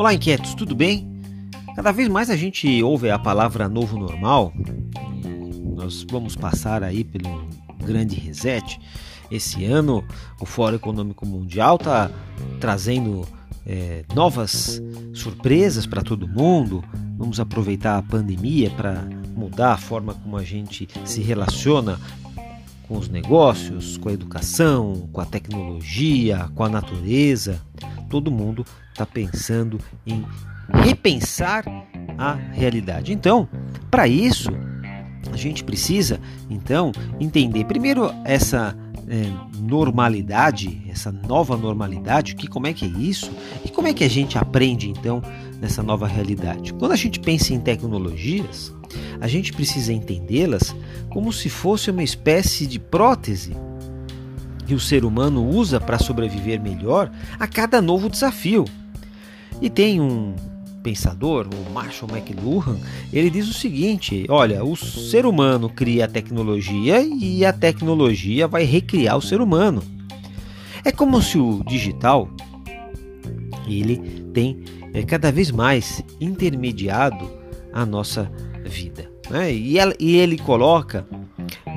Olá, inquietos, tudo bem? Cada vez mais a gente ouve a palavra novo normal nós vamos passar aí pelo grande reset. Esse ano, o Fórum Econômico Mundial está trazendo é, novas surpresas para todo mundo. Vamos aproveitar a pandemia para mudar a forma como a gente se relaciona com os negócios, com a educação, com a tecnologia, com a natureza todo mundo está pensando em repensar a realidade. Então, para isso, a gente precisa então entender primeiro essa é, normalidade, essa nova normalidade, que como é que é isso e como é que a gente aprende então nessa nova realidade. Quando a gente pensa em tecnologias, a gente precisa entendê-las como se fosse uma espécie de prótese que o ser humano usa para sobreviver melhor a cada novo desafio. E tem um pensador, o Marshall McLuhan, ele diz o seguinte: olha, o ser humano cria a tecnologia e a tecnologia vai recriar o ser humano. É como se o digital ele tem é, cada vez mais intermediado a nossa vida. Né? E, ela, e ele coloca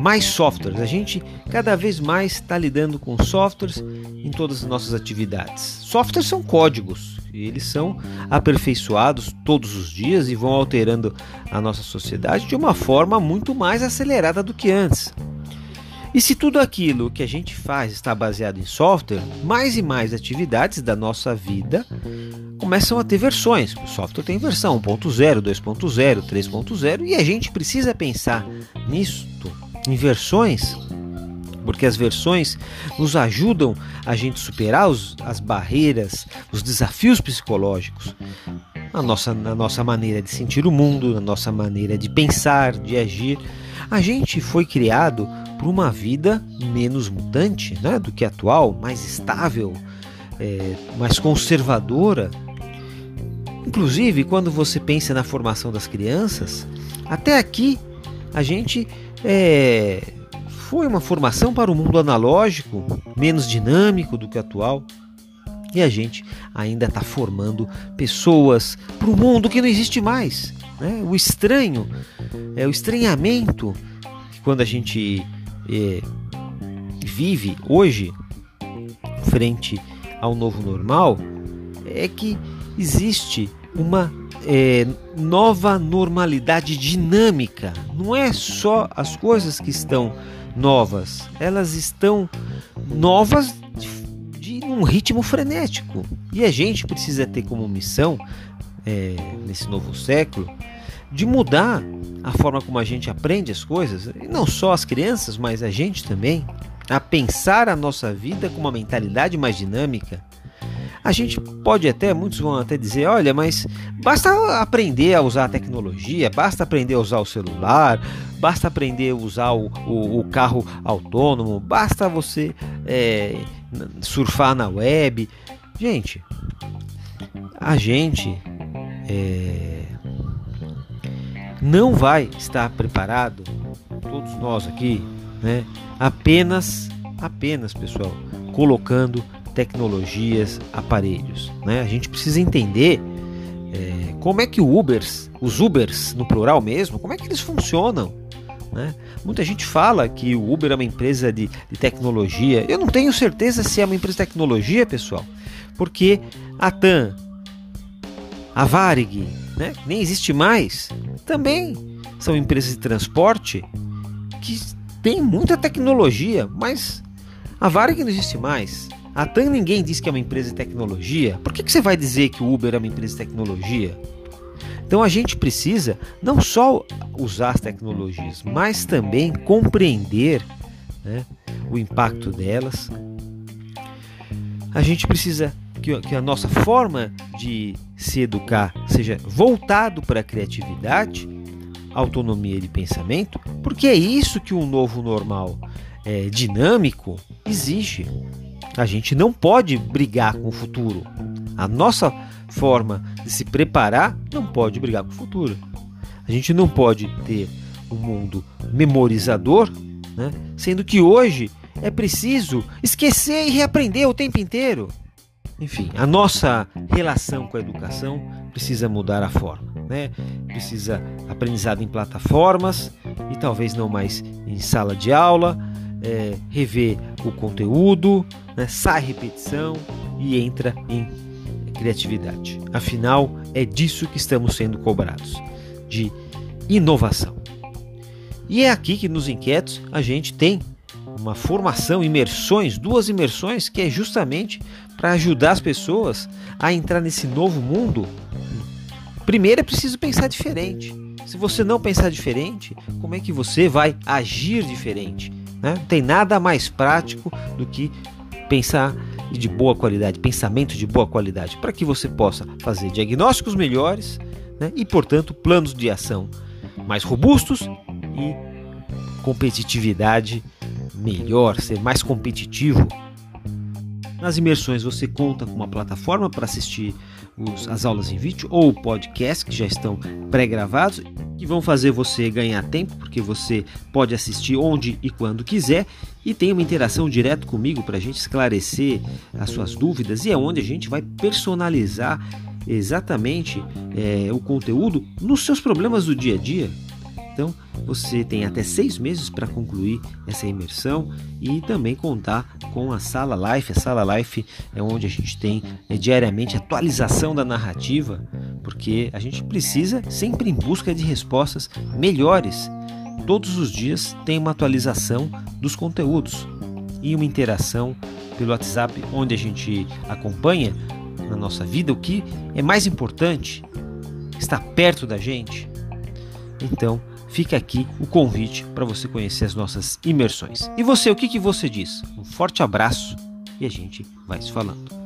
mais softwares. A gente cada vez mais está lidando com softwares em todas as nossas atividades. Softwares são códigos, e eles são aperfeiçoados todos os dias e vão alterando a nossa sociedade de uma forma muito mais acelerada do que antes. E se tudo aquilo que a gente faz está baseado em software, mais e mais atividades da nossa vida começam a ter versões. O software tem versão 1.0, 2.0, 3.0 e a gente precisa pensar nisso em versões, porque as versões nos ajudam a gente superar os, as barreiras, os desafios psicológicos, na nossa, na nossa maneira de sentir o mundo, na nossa maneira de pensar, de agir. A gente foi criado para uma vida menos mutante né, do que a atual, mais estável, é, mais conservadora. Inclusive, quando você pensa na formação das crianças, até aqui a gente é, foi uma formação para o mundo analógico, menos dinâmico do que o atual. E a gente ainda está formando pessoas para um mundo que não existe mais. Né? O estranho, é o estranhamento quando a gente é, vive hoje frente ao novo normal é que existe uma é, nova normalidade dinâmica. Não é só as coisas que estão novas, elas estão novas de, de um ritmo frenético. E a gente precisa ter como missão, é, nesse novo século, de mudar a forma como a gente aprende as coisas, e não só as crianças, mas a gente também, a pensar a nossa vida com uma mentalidade mais dinâmica a gente pode até, muitos vão até dizer, olha, mas basta aprender a usar a tecnologia, basta aprender a usar o celular, basta aprender a usar o, o, o carro autônomo, basta você é, surfar na web. Gente, a gente é, não vai estar preparado, todos nós aqui, né? Apenas, apenas, pessoal, colocando tecnologias, aparelhos. Né? A gente precisa entender é, como é que o Ubers, os Ubers no plural mesmo, como é que eles funcionam. Né? Muita gente fala que o Uber é uma empresa de, de, tecnologia. Eu não tenho certeza se é uma empresa de tecnologia, pessoal, porque a TAM, a Varig, né, nem existe mais, também são empresas de transporte que têm muita tecnologia, mas a Varig não existe mais. A TAM ninguém diz que é uma empresa de tecnologia. Por que, que você vai dizer que o Uber é uma empresa de tecnologia? Então a gente precisa não só usar as tecnologias, mas também compreender né, o impacto delas. A gente precisa que, que a nossa forma de se educar seja voltado para a criatividade, autonomia de pensamento, porque é isso que um novo normal é, dinâmico exige. A gente não pode brigar com o futuro. A nossa forma de se preparar não pode brigar com o futuro. A gente não pode ter um mundo memorizador, né? sendo que hoje é preciso esquecer e reaprender o tempo inteiro. enfim, a nossa relação com a educação precisa mudar a forma, né? Precisa aprendizado em plataformas e talvez não mais em sala de aula, é, rever o conteúdo, né? sai repetição e entra em criatividade. Afinal, é disso que estamos sendo cobrados, de inovação. E é aqui que nos inquietos a gente tem uma formação, imersões, duas imersões que é justamente para ajudar as pessoas a entrar nesse novo mundo. Primeiro é preciso pensar diferente. Se você não pensar diferente, como é que você vai agir diferente? Né? Não tem nada mais prático do que pensar de boa qualidade, pensamento de boa qualidade, para que você possa fazer diagnósticos melhores né? e, portanto, planos de ação mais robustos e competitividade melhor, ser mais competitivo. Nas imersões você conta com uma plataforma para assistir os, as aulas em vídeo ou podcast que já estão pré-gravados que vão fazer você ganhar tempo porque você pode assistir onde e quando quiser e tem uma interação direto comigo para a gente esclarecer as suas dúvidas e é onde a gente vai personalizar exatamente é, o conteúdo nos seus problemas do dia a dia. Então você tem até seis meses para concluir essa imersão e também contar com a Sala Life. A Sala Life é onde a gente tem é, diariamente atualização da narrativa, porque a gente precisa sempre em busca de respostas melhores. Todos os dias tem uma atualização dos conteúdos e uma interação pelo WhatsApp, onde a gente acompanha na nossa vida o que é mais importante, está perto da gente. Então, fica aqui o convite para você conhecer as nossas imersões. E você, o que, que você diz? Um forte abraço e a gente vai se falando.